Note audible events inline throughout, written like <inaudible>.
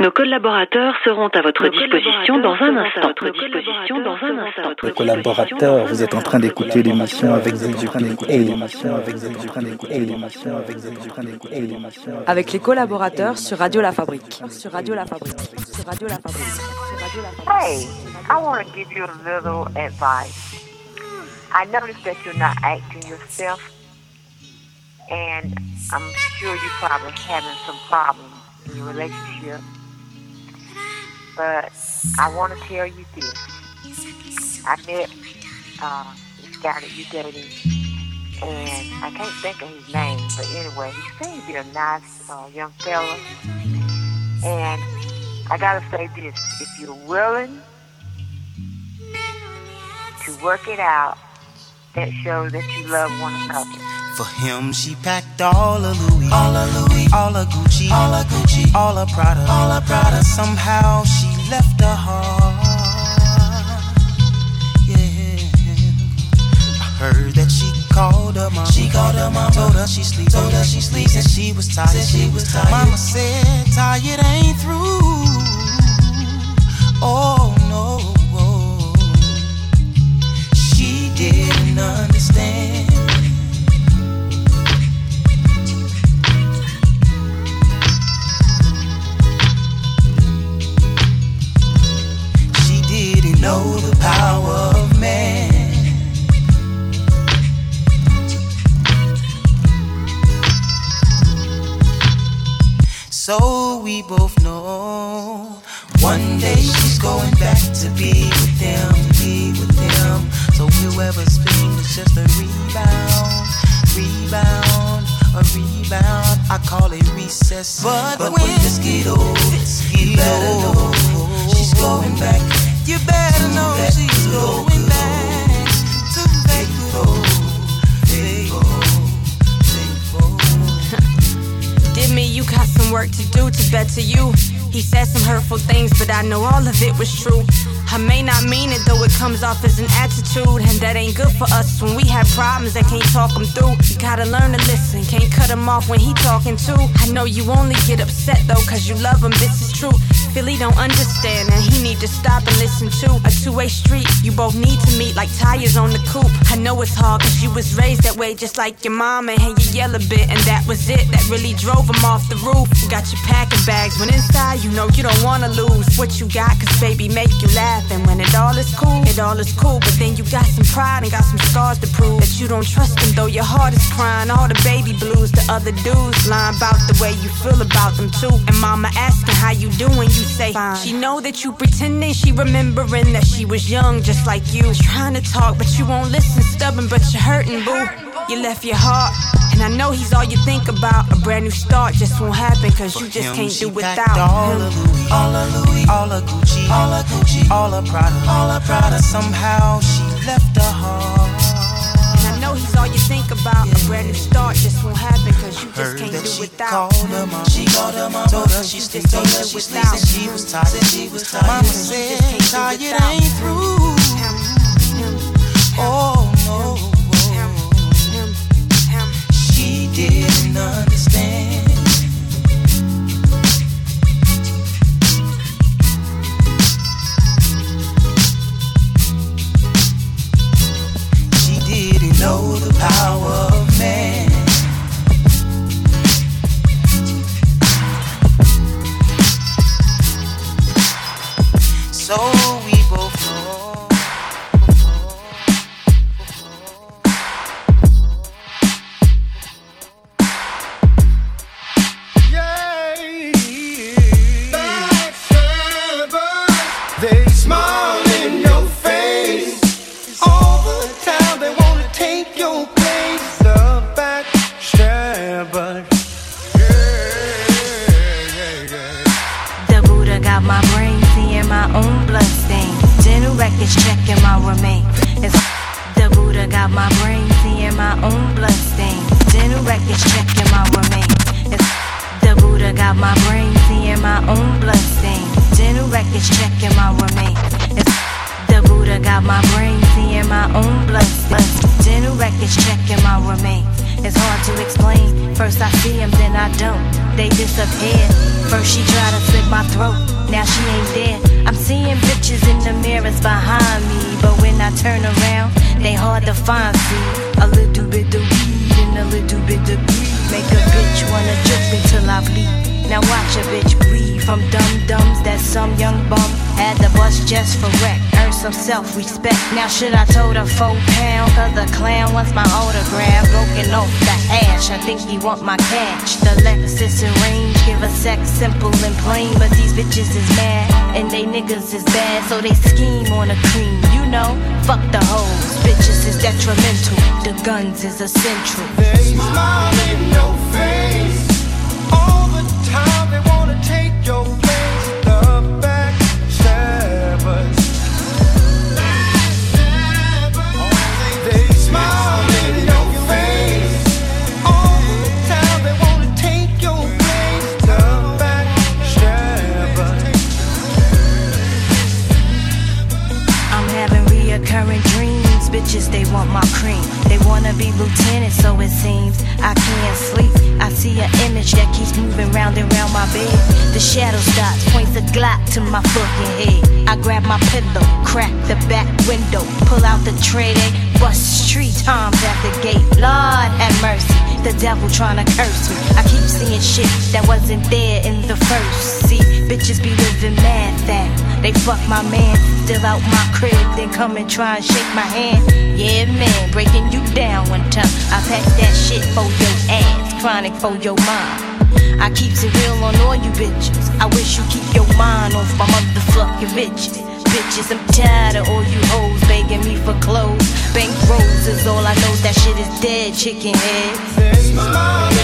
Nos collaborateurs seront à votre disposition dans un instant. Votre disposition dans un instant. Les collaborateurs, vous êtes en train d'écouter l'émission avec Avec les collaborateurs sur Radio La Fabrique. Sur Radio La Fabrique. Sur Radio La Fabrique. Sur Radio La Fabrique. Hey, I want to give you a little advice. I noticed that you're not acting yourself, and I'm sure you're probably having some problems in your relationship. But I want to tell you this. I met uh, this guy that you're dating, and I can't think of his name, but anyway, he seems to be a nice uh, young fella. And I gotta say this: if you're willing to work it out, that shows that you love one another. For him, she packed all of Louis, all of Louis, all of Gucci, all of Gucci, all of Prada, all of Prada. Somehow she left her heart. Yeah, I heard that she called her mom. She called her mom, told her she sleeps, told her she sleeps, and she was tired. Said she was tired. Mama said tired ain't through. Oh no, she didn't understand. Know the power of man. So we both know one day she's going back to be with them, be with them. So whoever's feeling is just a rebound, rebound, a rebound. I call it recess. But, but when the skiddo, you better know she's going back. You better work to do to better you. He said some hurtful things, but I know all of it was true. I may not mean it, though it comes off as an attitude, and that ain't good for us when we have problems and can't talk them through. You gotta learn to listen, can't cut him off when he talking too. I know you only get upset though, cause you love him, this is true. Philly don't understand, and he need to stop and listen to a two-way street. You both need to meet like tires on the coupe. I know it's hard, cause you was raised that way, just like your mama, and you yell a bit, and that was it. That really drove him off the roof. You got your packing bags, when inside you know you don't wanna lose what you got, cause baby make you laugh. And when it all is cool, it all is cool. But then you got some pride and got some scars to prove that you don't trust them, though your heart is crying. All the baby blues, the other dudes lying about the way you feel about them too. And mama asking how you doing, you say fine. She know that you pretending she remembering that she was young just like you. Trying to talk, but you won't listen, stubborn, but you're hurting, boo. You left your heart. And I know he's all you think about. A brand new start just won't happen, cause you just him, can't do without all him. of Louis, all of Louis, all of Gucci, all of Gucci, all of Prada, all of Prada. Somehow she left her heart. And I know he's all you think about. A brand new start just won't happen, cause you just can't do without called him. her. She called her mom. Told her she just Told her she sleeps. And she was tired. Said she was tired. Mama said just can't do tired without ain't through. Him, him, Oh didn't understand. Is essential. In your be lieutenants, so it seems. I can't sleep. I see an image that keeps moving round and round my bed. The shadow stops, points a Glock to my fucking head. I grab my pillow, crack the back window, pull out the tray, they bust three times at the gate. Lord have mercy, the devil trying to curse me. I keep seeing shit that wasn't there in the first. See, bitches be living mad fast. They fuck my man, still out my crib, then come and try and shake my hand. Yeah, man, breaking you down one time. I pack that shit for your ass, chronic for your mind. I keep it real on all you bitches. I wish you keep your mind off my motherfucking bitches. Bitches, I'm tired of all you hoes begging me for clothes. Bank roses, all I know that shit is dead, chicken head.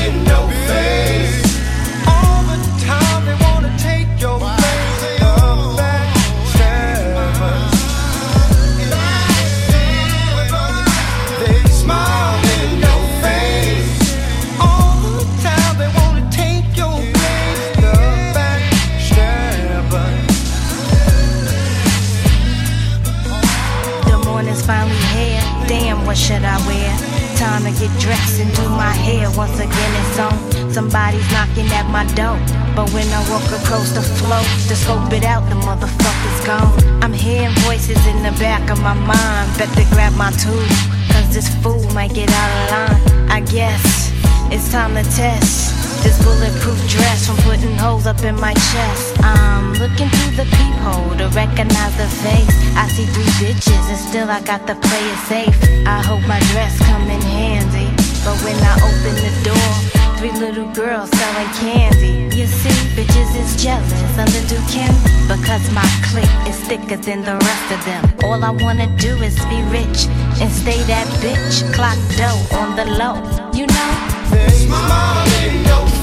In your face Time to get dressed and do my hair. Once again, it's on. Somebody's knocking at my door. But when I walk across the floor to scope it out, the motherfucker's gone. I'm hearing voices in the back of my mind. Better grab my tool, cause this fool might get out of line. I guess it's time to test this bulletproof dress from putting holes up in my chest. I'm looking through the peephole to recognize the face. I see three bitches and still I got the player safe. I hope my dress come in handy. But when I open the door, three little girls selling candy. You see, bitches is jealous of little Kim because my clique is thicker than the rest of them. All I wanna do is be rich and stay that bitch. Clock dough on the low, you know. They smile in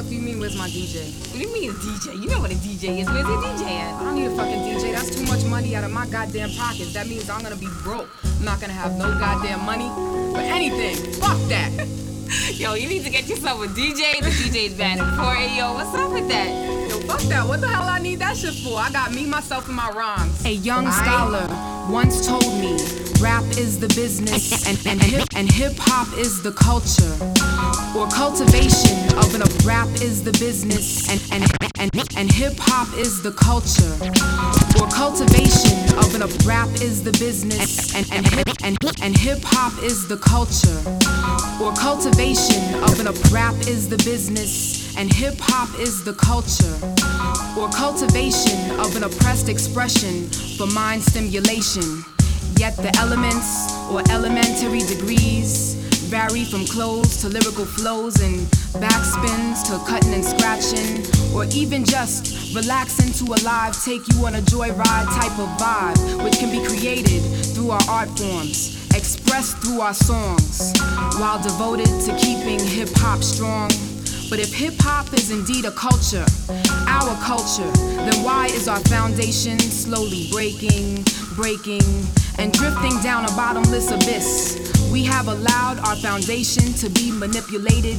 fuck do you mean, where's my DJ? What do you mean a DJ? You know what a DJ is. Where's a DJ at? I don't need a fucking DJ. That's too much money out of my goddamn pockets. That means I'm gonna be broke. I'm not gonna have no goddamn money for anything. Fuck that. <laughs> yo, you need to get yourself a DJ. The DJ's bad at 4 yo. What's up with that? Yo, fuck that. What the hell I need that shit for? I got me, myself, and my rhymes. A young I... scholar once told me rap is the business and, <laughs> and, and, and hip hop is the culture. Or cultivation of an rap is the business and, and, and, and hip hop is the culture. Or cultivation of an rap is the business and, and, and, and hip hop is the culture. Or cultivation of an rap is the business and hip hop is the culture. Or cultivation of an oppressed expression for mind stimulation. Yet the elements or elementary degrees vary from clothes to lyrical flows and backspins to cutting and scratching, or even just relaxing to a live take you on a joyride type of vibe, which can be created through our art forms, expressed through our songs, while devoted to keeping hip hop strong. But if hip hop is indeed a culture, our culture, then why is our foundation slowly breaking, breaking, and drifting down a bottomless abyss? We have allowed our foundation to be manipulated,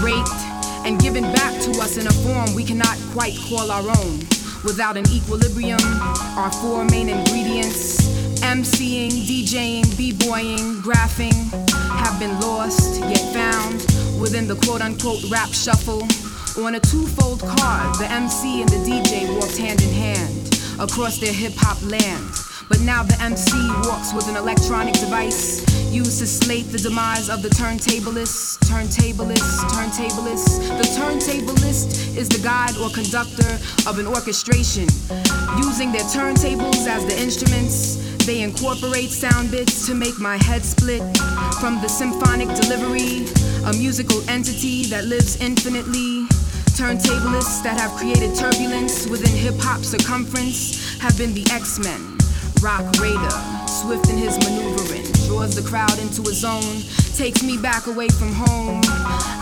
raped, and given back to us in a form we cannot quite call our own. Without an equilibrium, our four main ingredients MCing, DJing, B-boying, graphing have been lost yet found within the quote unquote rap shuffle. On a twofold card, the MC and the DJ walked hand in hand across their hip hop land. But now the MC walks with an electronic device used to slate the demise of the turntablist, turntablist, turntablist. The turntablist is the guide or conductor of an orchestration. Using their turntables as the instruments, they incorporate sound bits to make my head split from the symphonic delivery, a musical entity that lives infinitely. Turntablists that have created turbulence within hip hop circumference have been the X Men. Roc Raida, swift in his maneuvering, draws the crowd into his zone, takes me back away from home.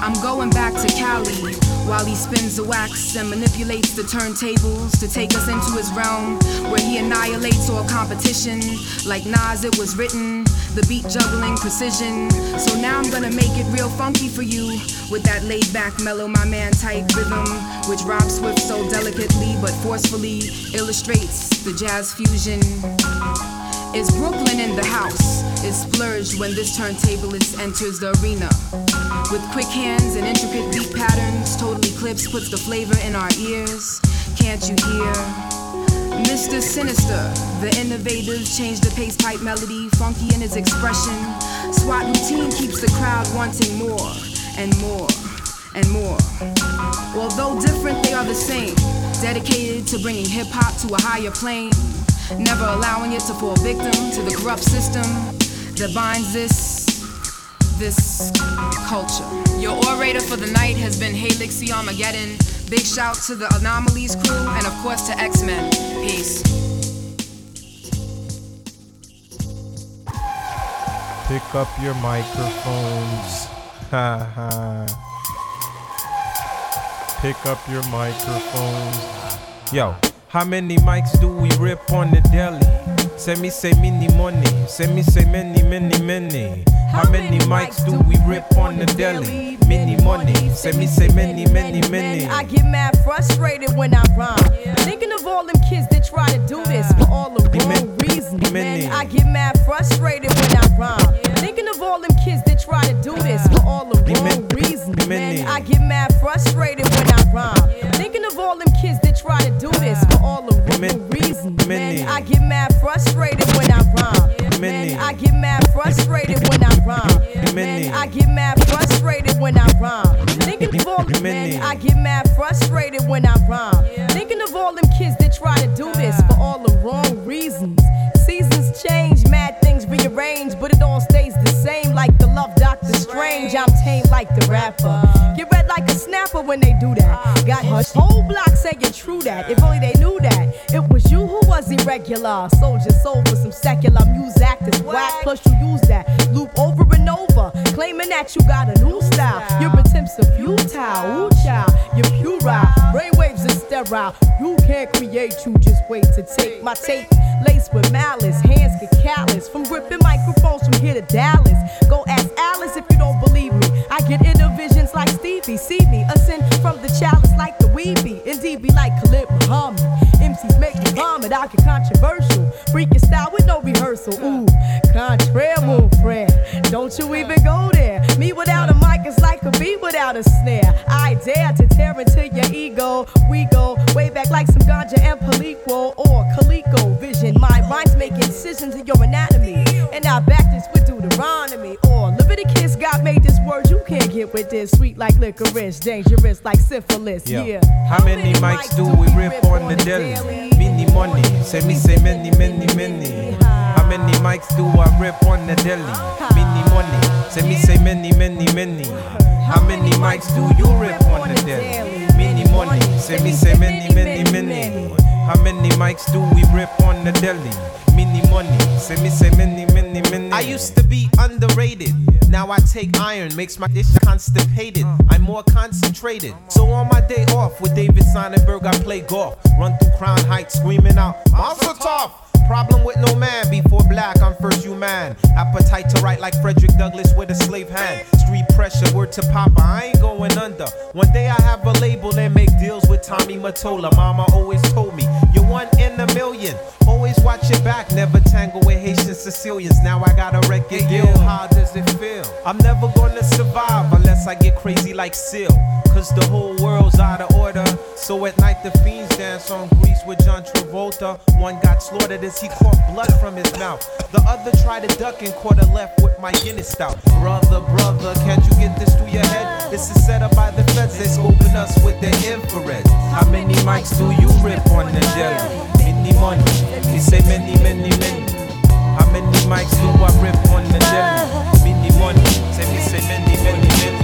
I'm going back to Cali while he spins the wax and manipulates the turntables to take us into his realm where he annihilates all competition. Like Nas, it was written, the beat juggling precision. So now I'm gonna make it real funky for you with that laid back, mellow, my man type rhythm, which Rob Swift so delicately but forcefully illustrates the jazz fusion. Is Brooklyn in the house? Is splurged when this turntablist enters the arena. With quick hands and intricate beat patterns, Total Eclipse puts the flavor in our ears. Can't you hear? Mista Sinista, the innovative, change the pace type melody, funky in his expression. SWAT routine keeps the crowd wanting more and more and more. Although different, they are the same. Dedicated to bringing hip hop to a higher plane, never allowing it to fall victim to the corrupt system that binds this this culture. Your orator for the night has been Helixx C. Armageddon. Big shout to the Anomalies crew and of course to X-Men. Peace. Pick up your microphones. Ha ha. Pick up your microphones. Yo, how many mics do we rip on the deli? Send me say many money. Send me say many, many, many. How many mics do we rip on the deli? Many money. Send me say many, many, many. I get mad frustrated when I rhyme. Thinking of all them kids that try to do this for all the wrong reasons. Many. I get mad frustrated when I rhyme. Thinking of all them kids that try to do this for all the wrong reasons. Many. I get mad frustrated when I rhyme. Thinking of all them kids that try to do this for all the wrong reasons. Many. I get mad frustrated when I rhyme. Many. I get mad frustrated when I rhyme. Many. I get mad frustrated when I rhyme. Thinking of all Many. I get mad frustrated when I rhyme. Thinking of all them kids that try to do this for all the wrong reasons. Seasons change, mad things rearrange, but it all stays the same. Like the love Doctor Strange, I'm tame like the rapper. Uh-huh. Get red like a snapper when they do that. Uh-huh. Got his whole block saying true that. If only they knew that. It was you who was irregular. Sold your soul for some secular music actors whack. Plus you use that loop over and over. Claiming that you got a new style. Your attempts are futile. Ooh, child, you're puerile. Brainwaves are sterile. You can't create, you just wait to take my tape. Laced with malice, hands get callous from gripping microphones from here to Dallas. Go ask Alice if you don't believe me. I get inner visions like Stevie. See me ascend from the chalice like the weeby. Indeed, be like Khalid Muhammad. MCs make me vomit. I get controversial. Freaking style with no rehearsal. Ooh, contraire, mon friend. Don't you even go there. Me without a mic is like a bee without a snare. I dare to tear into your ego. We go way back like some ganja and Palico or Calico vision. My rhymes make incisions in your anatomy. And I back this with word you can't get with this. Sweet like licorice, dangerous like syphilis. Yo, Yeah. How many mics do we rip on the daily? Many money. Say me say many, many, many. How many mics do I rip on the daily? Many money. Say me say many, many, many. How many mics do you rip on the daily? Many money. Say me say many, many, many. How many mics do we rip on the deli? Mini money. Say me say many, many, many. I used to be underrated. Now I take iron, makes my dish constipated. I'm more concentrated. So on my day off with David Sonenberg, I play golf. Run through Crown Heights, screaming out, Monster Tough! Problem with no man, before black, I'm first human. Appetite to write like Frederick Douglass with a slave hand. Street pressure, word to Papa, I ain't going under. One day I have a label and make deals with Tommy Mottola. Mama always told me, you're one in a million. Always watch your back, never tangle with Haitian Sicilians. Now I got a record deal. How does it feel? I'm never gonna survive unless I get crazy like Seal. Cause the whole world's out of order. So at night the fiends dance on Grease with John Travolta. One got slaughtered as he caught blood from his mouth. The other tried to duck and caught a left with my Guinness stout. Brother, brother, can't you get this through your head? This is set up by the feds, they scoping us with their infrared. How many mics do you rip on the deli? Many money, he say many, many, many. How many mics do I rip on the deli? Many money, say me say many, many, many.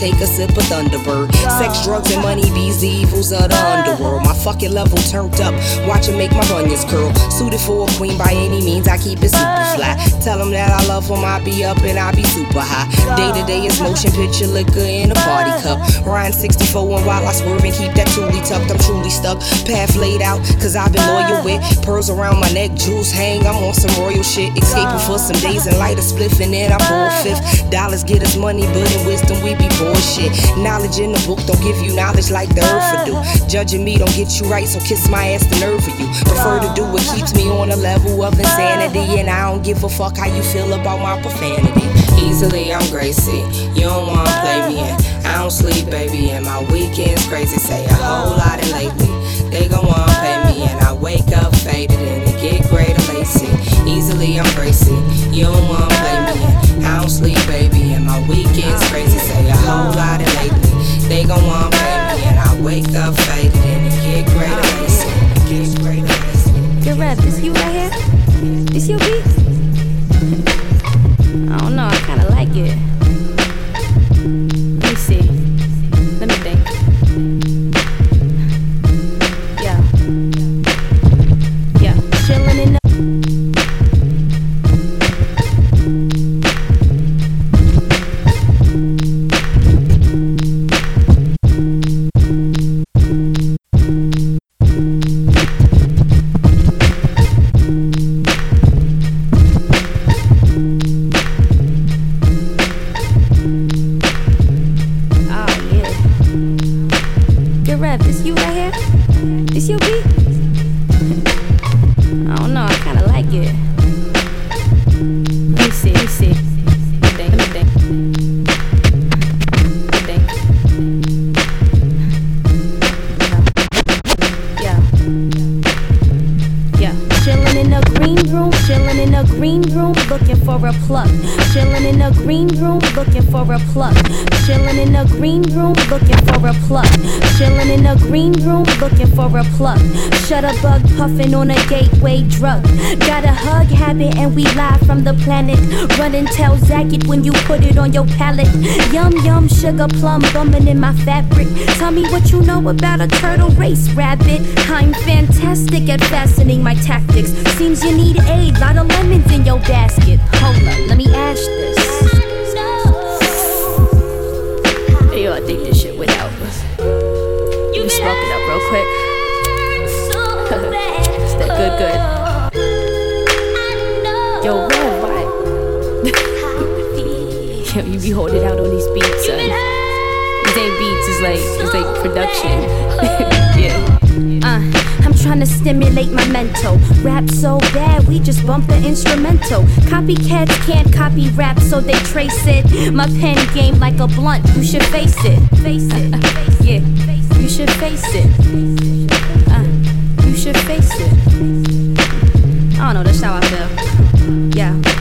Take a sip of Thunderbird. Sex, drugs, and money bees of the underworld. My fucking level turned up. Watch it make my bunions curl. Suited for a queen by any means. I keep it super fly. Tell that I love them. I be up and I be super high. Day to day is motion picture liquor in a party cup. Ryan 64 and while I swerve and keep that truly tucked. I'm truly stuck. Path laid out. Cause I've been loyal with pearls around my neck. Jewels hang. I'm on some royal shit. Escaping for some days and light a spliff and then I a fifth. Dollars get us money, but in wisdom we be bullshit. Knowledge in the book don't give you knowledge like the earth do. Judging me don't get you right, so kiss my ass the nerve of you. Prefer to do what keeps me on a level of insanity, and I don't give a fuck how you feel about my profanity. Easily I'm Gracie, you don't wanna play me in. I don't sleep, baby, and my weekends crazy. Say a whole lot and lately they gon' wanna pay me, and I wake up faded and it get greater lazy. Easily I'm Gracie, you don't wanna play me in. I don't sleep, baby, and my weekends crazy. Say a whole lot and lately they gon' wanna wake up faded and get greater lazy. It get greater lazy. Good rap, this you right here? This your beat? I don't know, I kinda like it. <laughs> Uh, I'm trying to stimulate my mental. Rap so bad, we just bump the instrumental. Copycats can't copy rap, so they trace it. My pen game like a blunt, you should face it. Face it. <laughs> yeah, you should face it. Uh, you should face it. I don't know, that's how I feel. Yeah.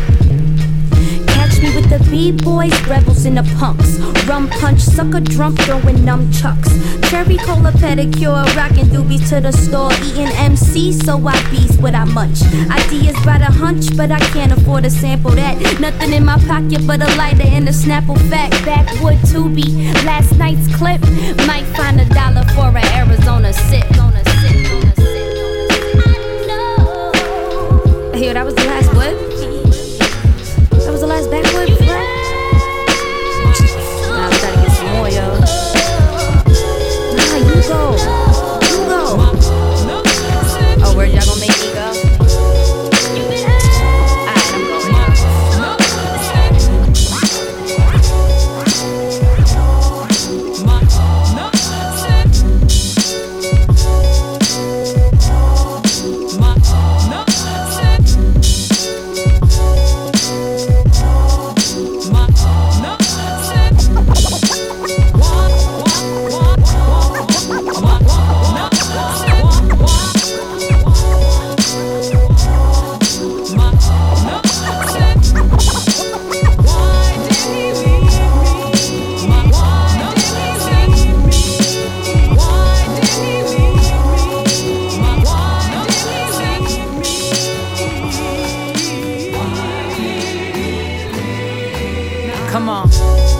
The B-boys, rebels and the punks. Rum punch, sucker drunk, throwing numb chucks. Cherry cola pedicure, rocking doobies to the store. Eating MC, so I beast what I munch. Ideas by the hunch, but I can't afford to sample that. Nothing in my pocket but a lighter and a Snapple fat. Backwood Tubi, last night's clip. Might find a dollar for an Arizona sip. Sip, Here, that was? Come on.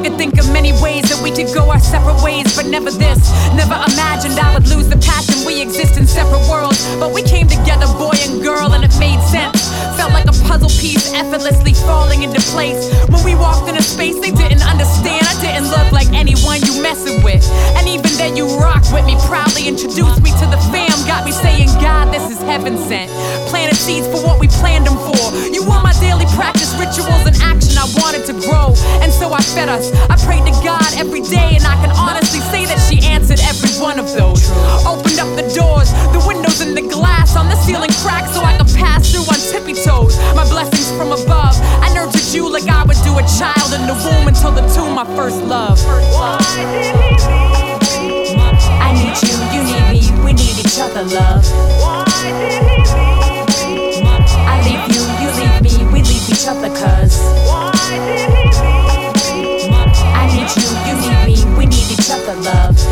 I could think of many ways that we could go our separate ways, but never this. Never imagined I would lose the passion. We exist in separate worlds, but we came together, boy and girl, and it made sense. Felt like a puzzle piece effortlessly falling into place. When we walked into space, they didn't understand. I didn't look like anyone you messing with. And even then, you rocked with me, proudly introduced me to the fam. Got me saying, God, this is heaven sent. Planted seeds for what we planned them for. You were my daily practice, rituals, and action. I wanted to grow, and so I fed us. I prayed to God every day, and I can honestly say that she answered every one of those. Opened up the doors, the windows, and the glass on the ceiling cracked so I could pass through on tippy toes. My blessings from above. I nurtured you like I would do a child in the womb until the tomb, my first love. I need you, you need me, we need each other, love. I leave you, you leave me, we leave each other, cuz. I need you, you need me, we need each other, love.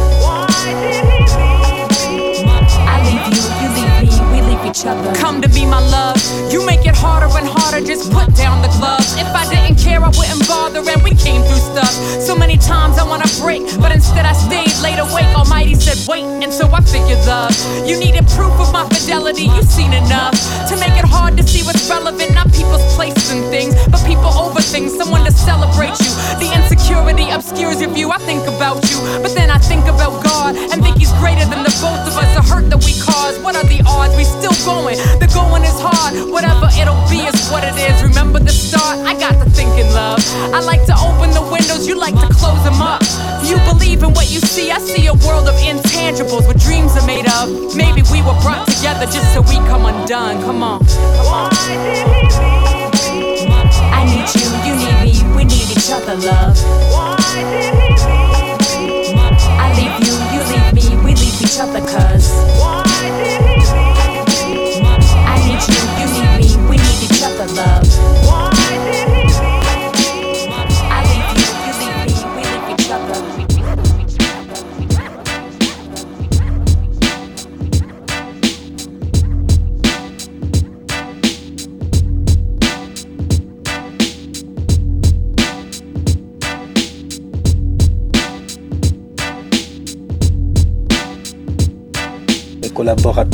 Come to be my love. You make it harder and harder, just put down the gloves. If I didn't care, I wouldn't bother, and we came through stuff. So many times I wanna break, but instead I stayed late awake. Almighty said, wait, and so I figured love. You needed proof of my fidelity, you've seen enough. To make it hard to see what's relevant, not people's places and things, but people over things, someone to celebrate you. The insecurity obscures your view. I think just so we come undone. Come on. I need you, you need me, we need each other, love.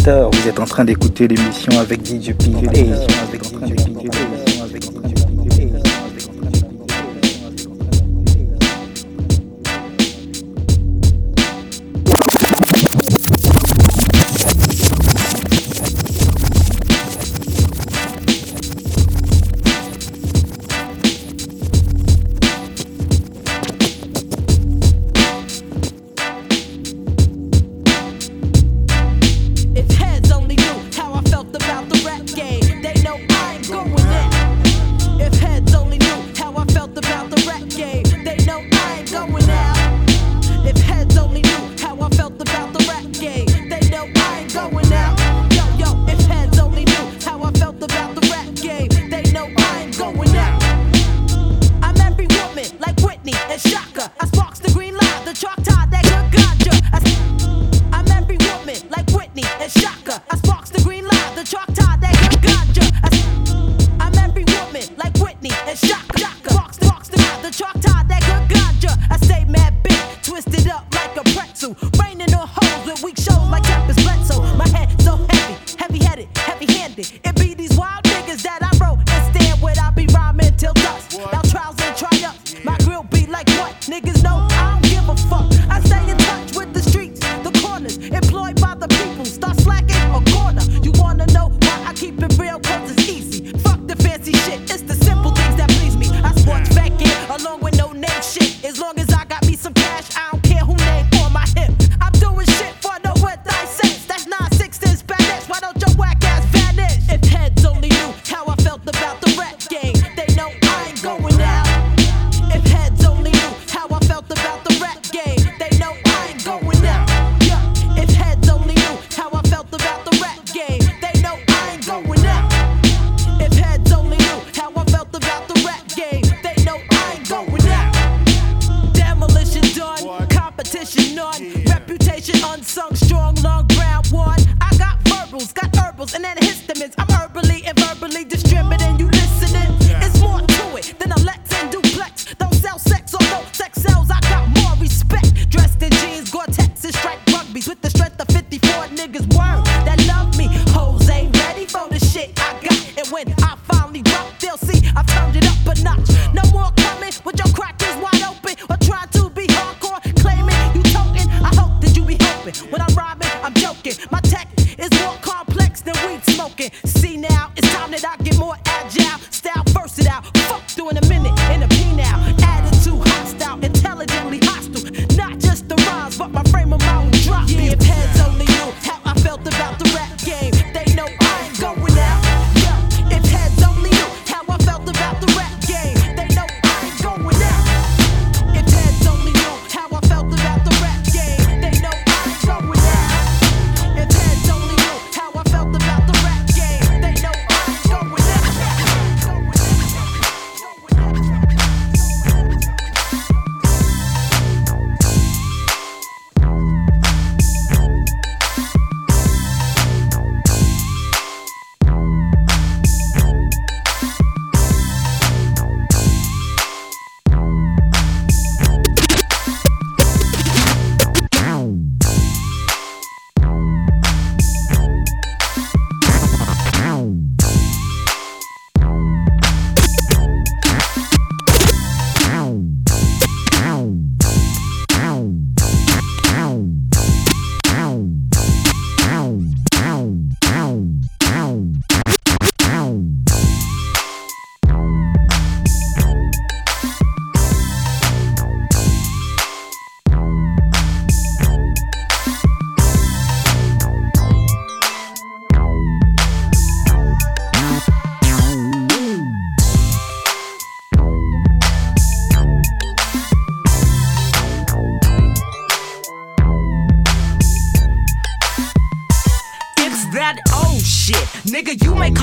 vous êtes en train d'écouter l'émission avec DJ Pilule.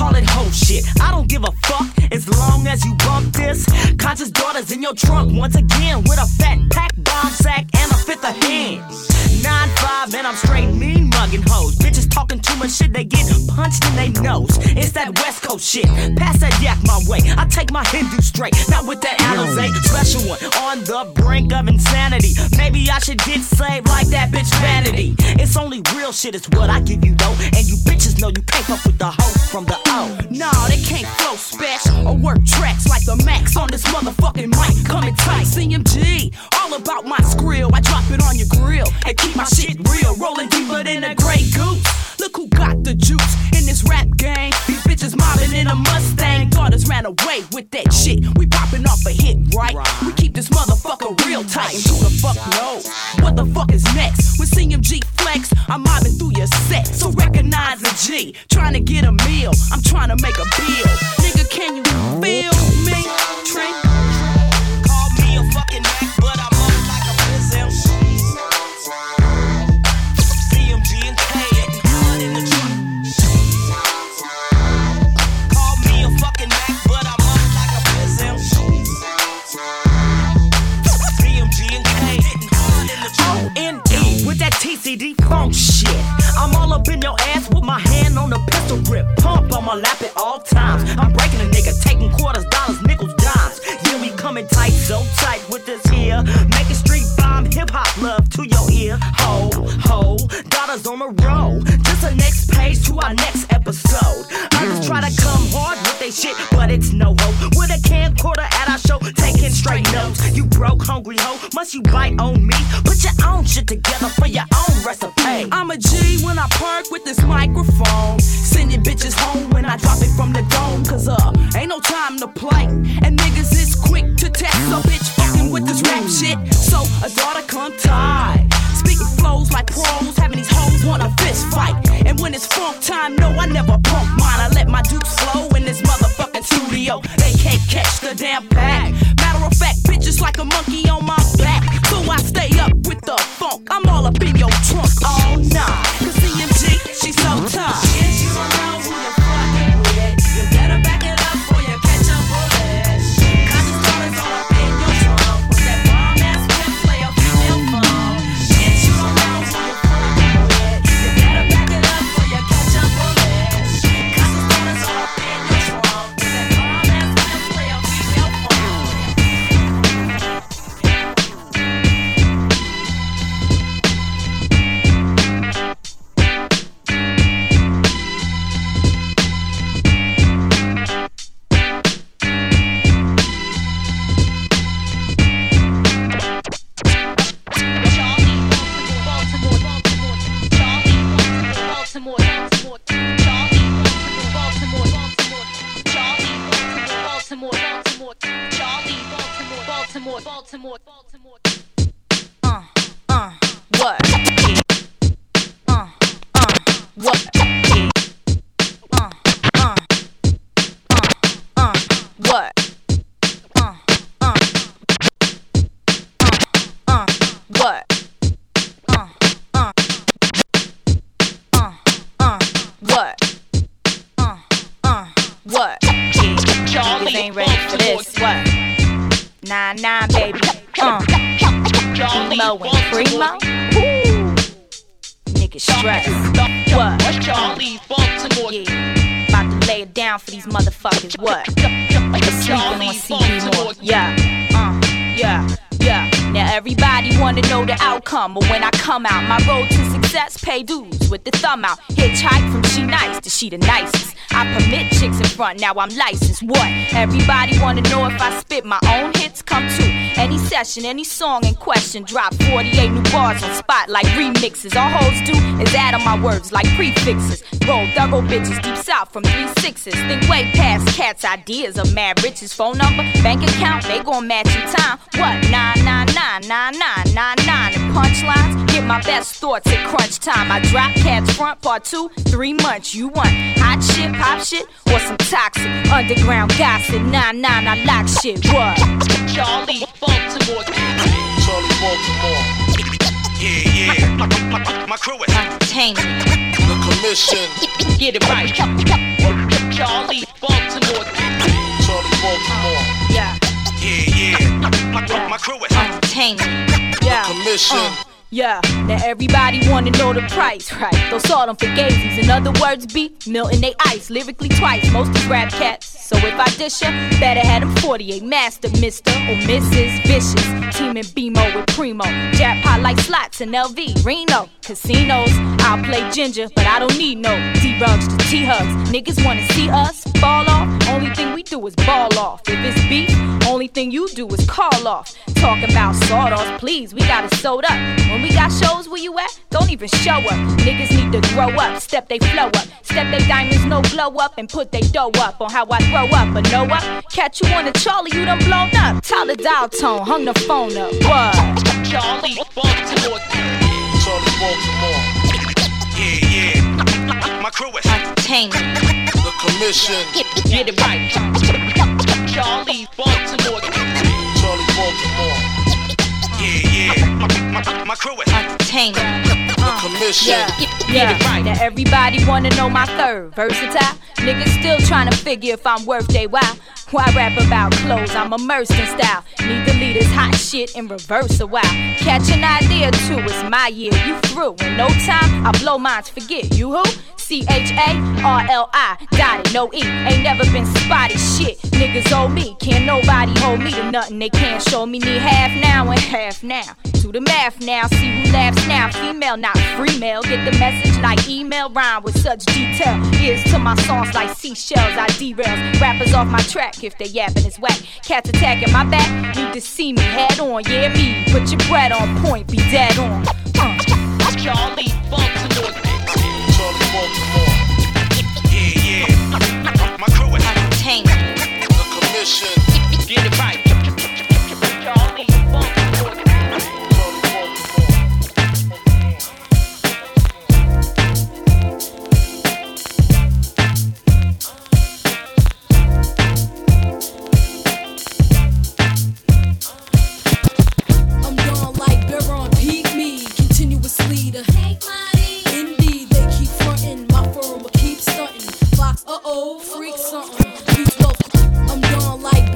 Call it whole shit. I don't give a fuck as long as you bump this. Conscious daughters in your trunk once again with a fat pack bomb sack and a fifth of hands. Nine five and I'm straight mean mugging hoes. Bitches talking too much shit, they get punched in their nose. It's that West Coast shit. Pass that yak my way. I take my Hindu straight, not with that Alizé special one on the brink of insanity. Maybe I should get saved like that bitch vanity. It's only real shit is what I give you though, and you bitches know you can't fuck with the hoe from the Nah, they can't flow special or work tracks like the Max on this motherfucking mic. Coming tight, CMG, all about my skrill. I drop it on your grill and keep my shit real, rolling deeper than a gray goose. Look who got the juice in this rap game. These bitches mobbing in a Mustang. Daughters ran away with that shit. We popping off a hit, right? We keep this motherfucker real tight. And who the fuck knows what the fuck is next? When CMG flex, I'm mobbing through your set. So recognize a G. Trying to get a meal. I'm trying to make a bill. Nigga, can you feel me? Trink. Funk shit. I'm all up in your ass with my hand on the pistol grip. Pump on my lap at all times. I'm breaking a nigga, taking quarters, dollars, nickels, dimes. Yeah, we coming tight, so tight with this here. Making street bomb, hip hop love to your ear. Ho, ho, dollars on the roll. Just a next page to our next episode. Others try to come hard with they shit, but it's no hope. With a camcorder at our show, taking straight notes. You broke, hungry hoe, must you bite on me? Put your own shit together for your I park with this microphone. Niggas ain't ready for this. What? Nine nine, baby. Uh. Emo and primo. Niggas stressed. What? Yeah. About to lay it down for these motherfuckers. What? Sleeping on CD more. Yeah. Uh. Yeah. Yeah. Now everybody wanna know the outcome, but when I come out, my road to success pay dues with the thumb out. Hitchhike from she nice to she the nicest. I permit chicks in front, now I'm licensed. What? Everybody wanna know if I spit my own hits, come to any session, any song in question. Drop 48 new bars on spot like remixes. All hoes do is add on my words like prefixes. Roll thorough bitches deep south from three sixes. Think way past cats' ideas of mad riches. Phone number, bank account, they gon' match in time. What? 9999999 and punchlines. Get my best thoughts at crunch time. I drop cats front part two, three months. You want hot shit, pop shit, or some toxic underground gossip? Nah, nah, I like shit. What? Charli Baltimore. Charli Baltimore. Yeah, yeah. My, my, my, my crew is Untertainment. The commission. Get it right. Charli Baltimore. Charli Baltimore. Yeah. Yeah, yeah. My, my, my crew is Untertainment. Yeah. commission. Uh, yeah, now everybody wanna know the price, right? Those salt them for gazies. In other words, be Milton they ice lyrically twice. Most of rap cats. So if I dish ya, better have them 48 master, Mr. or Mrs. Vicious. Team and BMO with Primo. Jackpot like slots in LV, Reno. Casinos, I'll play ginger, but I don't need no D-rugs to T-hugs. Niggas wanna see us fall off. Only thing we do is ball off. If it's beef, only thing you do is call off. Talking about sawdust, please, we got it sewed up. When we got shows where you at, don't even show up. Niggas need to grow up, step they flow up, step they diamonds no glow up, and put they dough up on how I grow up. But know what? Catch you on the Charlie, you done blown up. Tyler dial tone, hung the phone up. What? Charli Baltimore. Charli Baltimore. Yeah, yeah. My crew is Untertainment. the commission. Get it right. Charli Baltimore. Charli Baltimore. Yeah, yeah. My, my, my crew is Untertainment. the commission. Yeah, yeah. Now everybody wanna know my third. Versatile. Niggas still trying to figure if I'm worth they while. Why rap about clothes? I'm immersed in style. Need to lead this hot shit in reverse a while. Catch an idea too, it's my year. You through. In no time, I blow minds. Forget you who? C H A R L I. Got it, no E. Ain't never been spotted. Shit, niggas owe me. Can't nobody hold me to nothing. They can't show me. Need half now and half now. Do the math now. See who laughs now. Female, not free male. Get the message like email. Rhyme with such detail. Ears to my songs like seashells. I derails. Rappers off my track if they yapping is whack. Cats attacking my back. Need to see me head on. Yeah, me. Put your bread on point. Be dead on. Uh. Charli Baltimore. Charli Baltimore. Yeah, yeah. My crew is Untertainment. the commission. Get it right. Indeed, they keep frontin', my firm will keep stuntin'. Fox, uh oh, freak something. Beats well. I'm gone like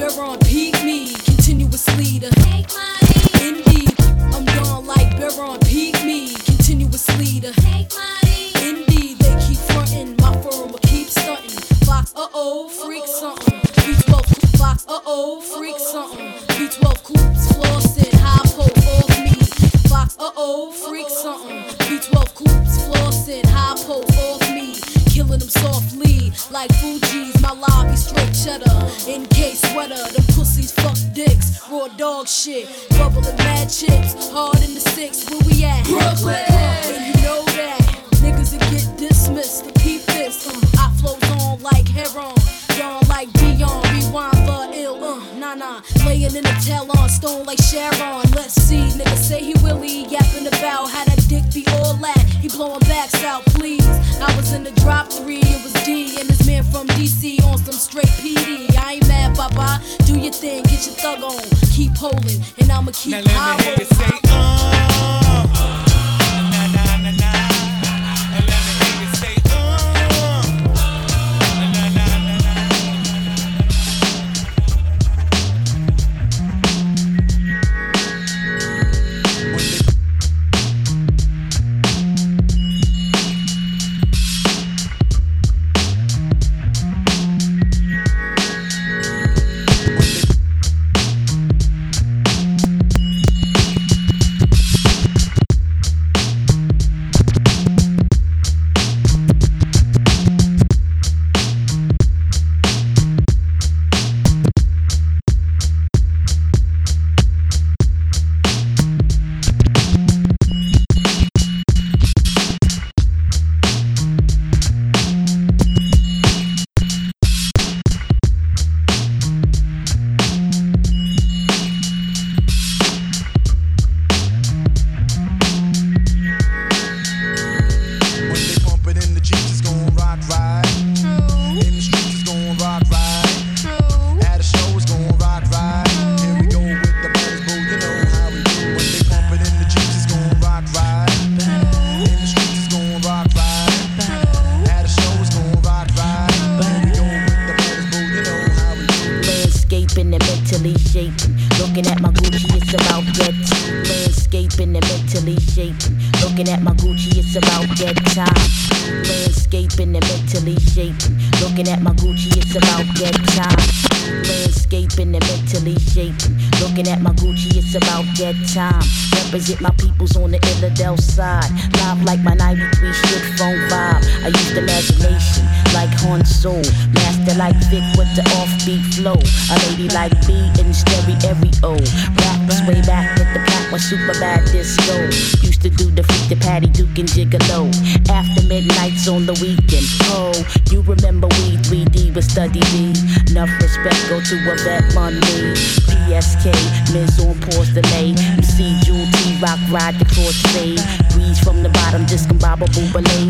decay. Men's on pause delay. You see you T Rock ride the crossfade. Breeze from the bottom, discombobable belay.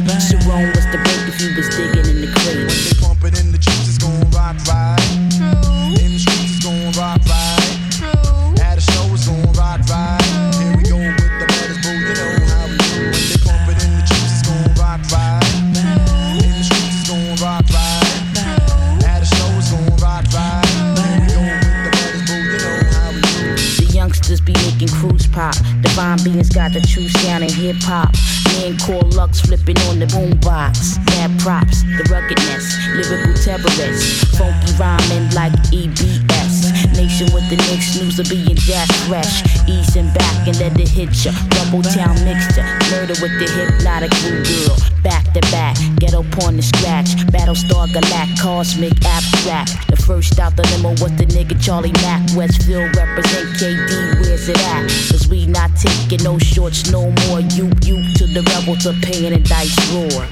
Gangsters be making crews pop. Divine beings got the true sound in hip hop. Man Core Lux flipping on the boombox. Mad props, the ruggedness, lyrical terrorists. Funky rhyming like EBS nation with the next news of being jazz fresh. Easing back and let it hit ya. Bubble town mixture, murder with the hypnotic blue girl. Back to back, ghetto porn and scratch. Battlestar Galact, cosmic abstract. The first out the limo was the nigga Charlie Mack. Westfield represent KD, where's it at? Cause we not taking no shorts no more. You, you to the rebels, a pain and dice roar.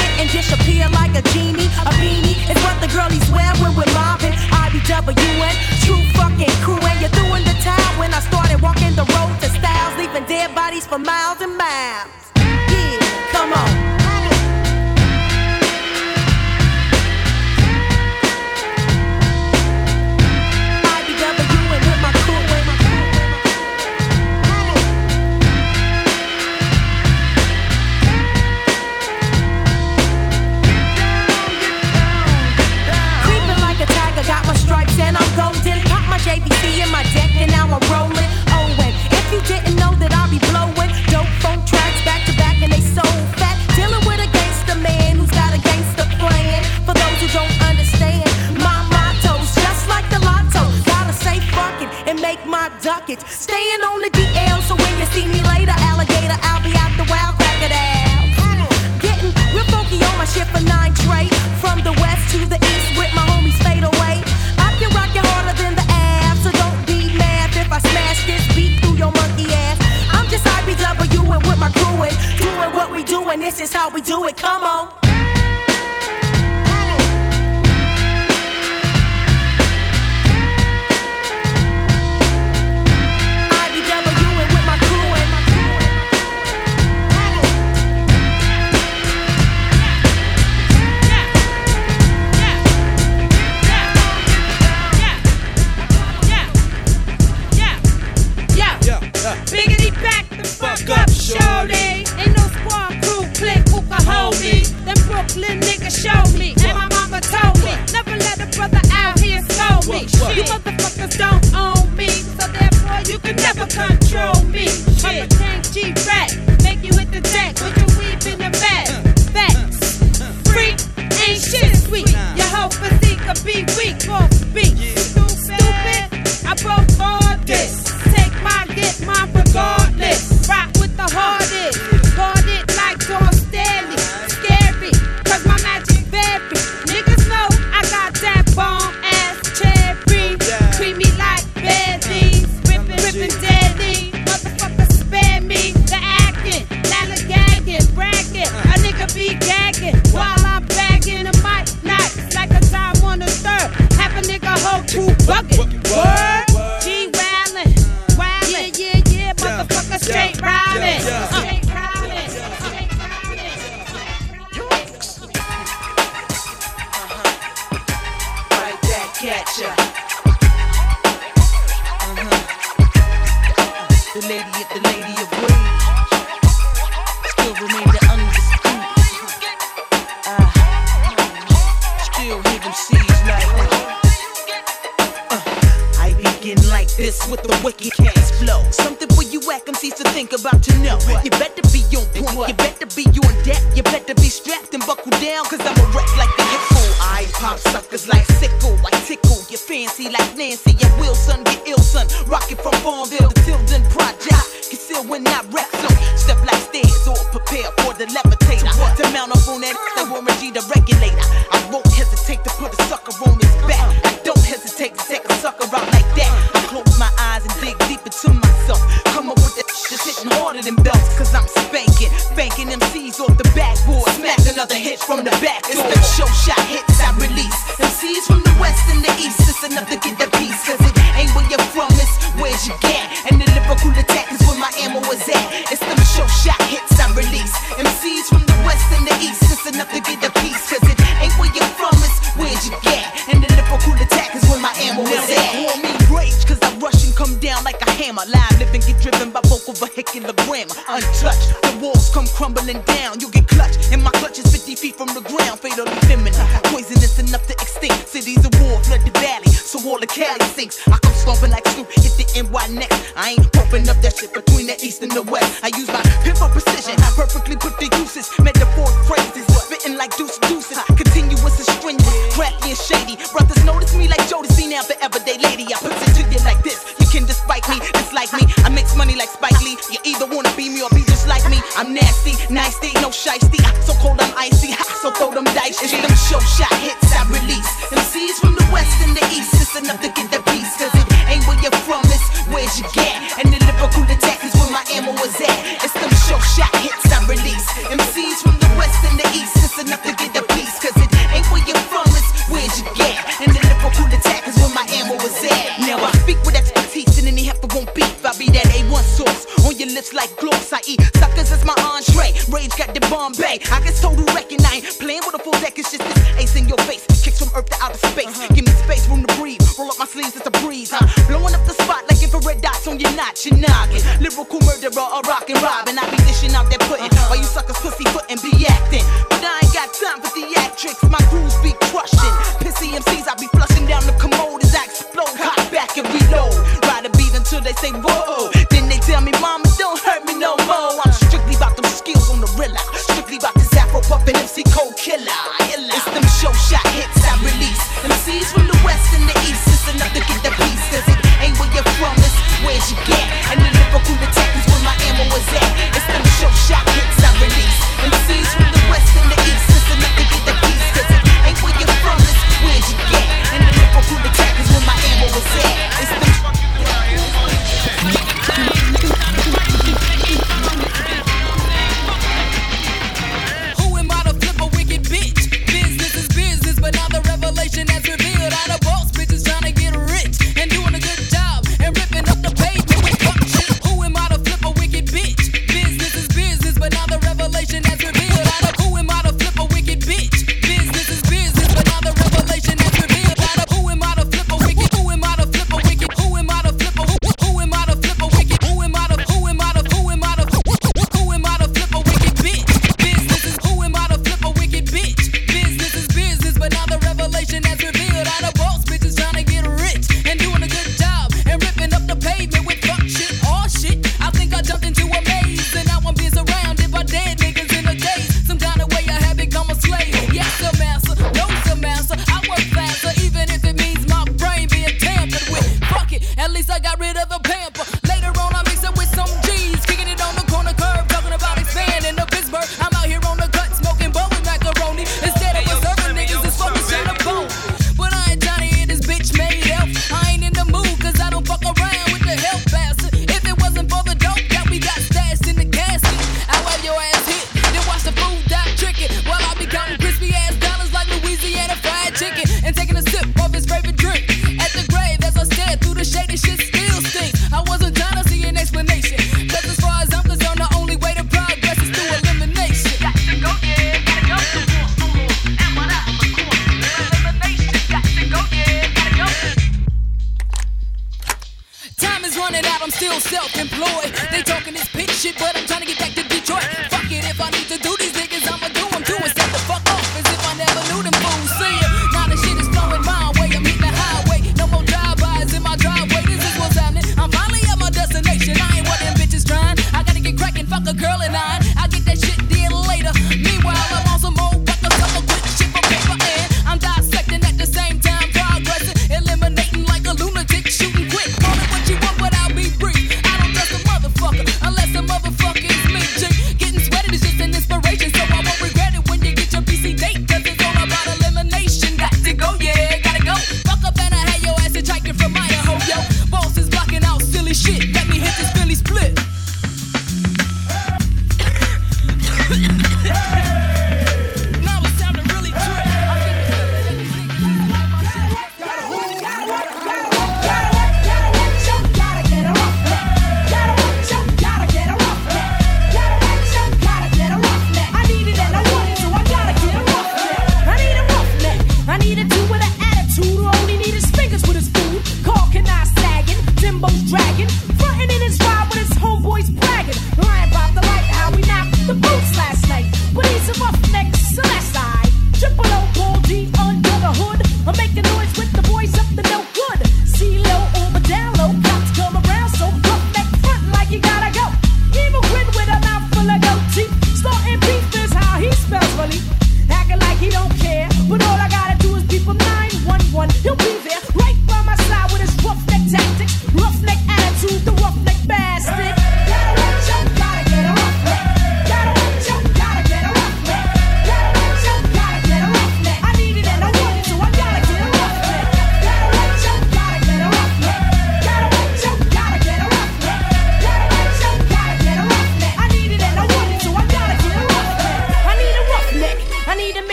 disappear and disappear like a genie. A beanie is what the girlies wear when we're mobbing. IBWN, true fucking crew, and you're doing the time when I started walking the road to styles, leaving dead bodies for miles and miles. Yeah, come on. JVC in my deck and now I'm rolling. and if you didn't know that I be blowing dope phone tracks back to back and they so fat. Dealing with a gangster man who's got a gangster plan. For those who don't understand, my motto's just like the lotto. Gotta say fuck it and make my ducats. Staying on the DL, so when you see me later, alligator, I'll be out the wild crack of that. Getting real funky on my shit for nine tray. From the west to the east with my homies. this is how we do it. Come on. me. What? You motherfuckers don't own me, so therefore you can never control me. I'm a king, G rat, make you hit the deck with your weave in your back. Facts, freak ain't shit sweet. Your whole physique could be weak Off beat. shot hit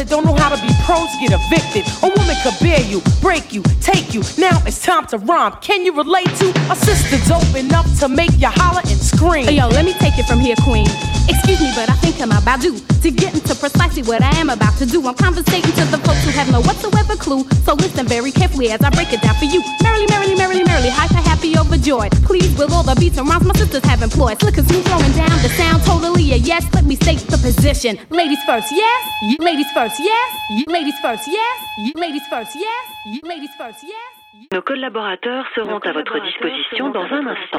that don't know how to be pros get evicted. A woman could bear you, break you, take you. Now it's time to rhyme. Can you relate to a sister dope enough to make you holler and scream? Yo, let me take it from here, Queen. Excuse me, but I think I'm about due to get into precisely what I am about to do. I'm conversating to the folks who have no whatsoever clue. So listen very carefully as I break it down for you. Merrily, merrily, merrily, merrily, hyper, happy, overjoyed. Please, with all the beats and rhymes my sisters have employed. Slick and smooth throwing down the sound, totally a yes. Let me state the position. Ladies first, yes. Ye- Ladies first, yes. Ladies first, yes. Ladies first, yes. Ladies first, yes. Nos collaborateurs seront à votre disposition dans un instant.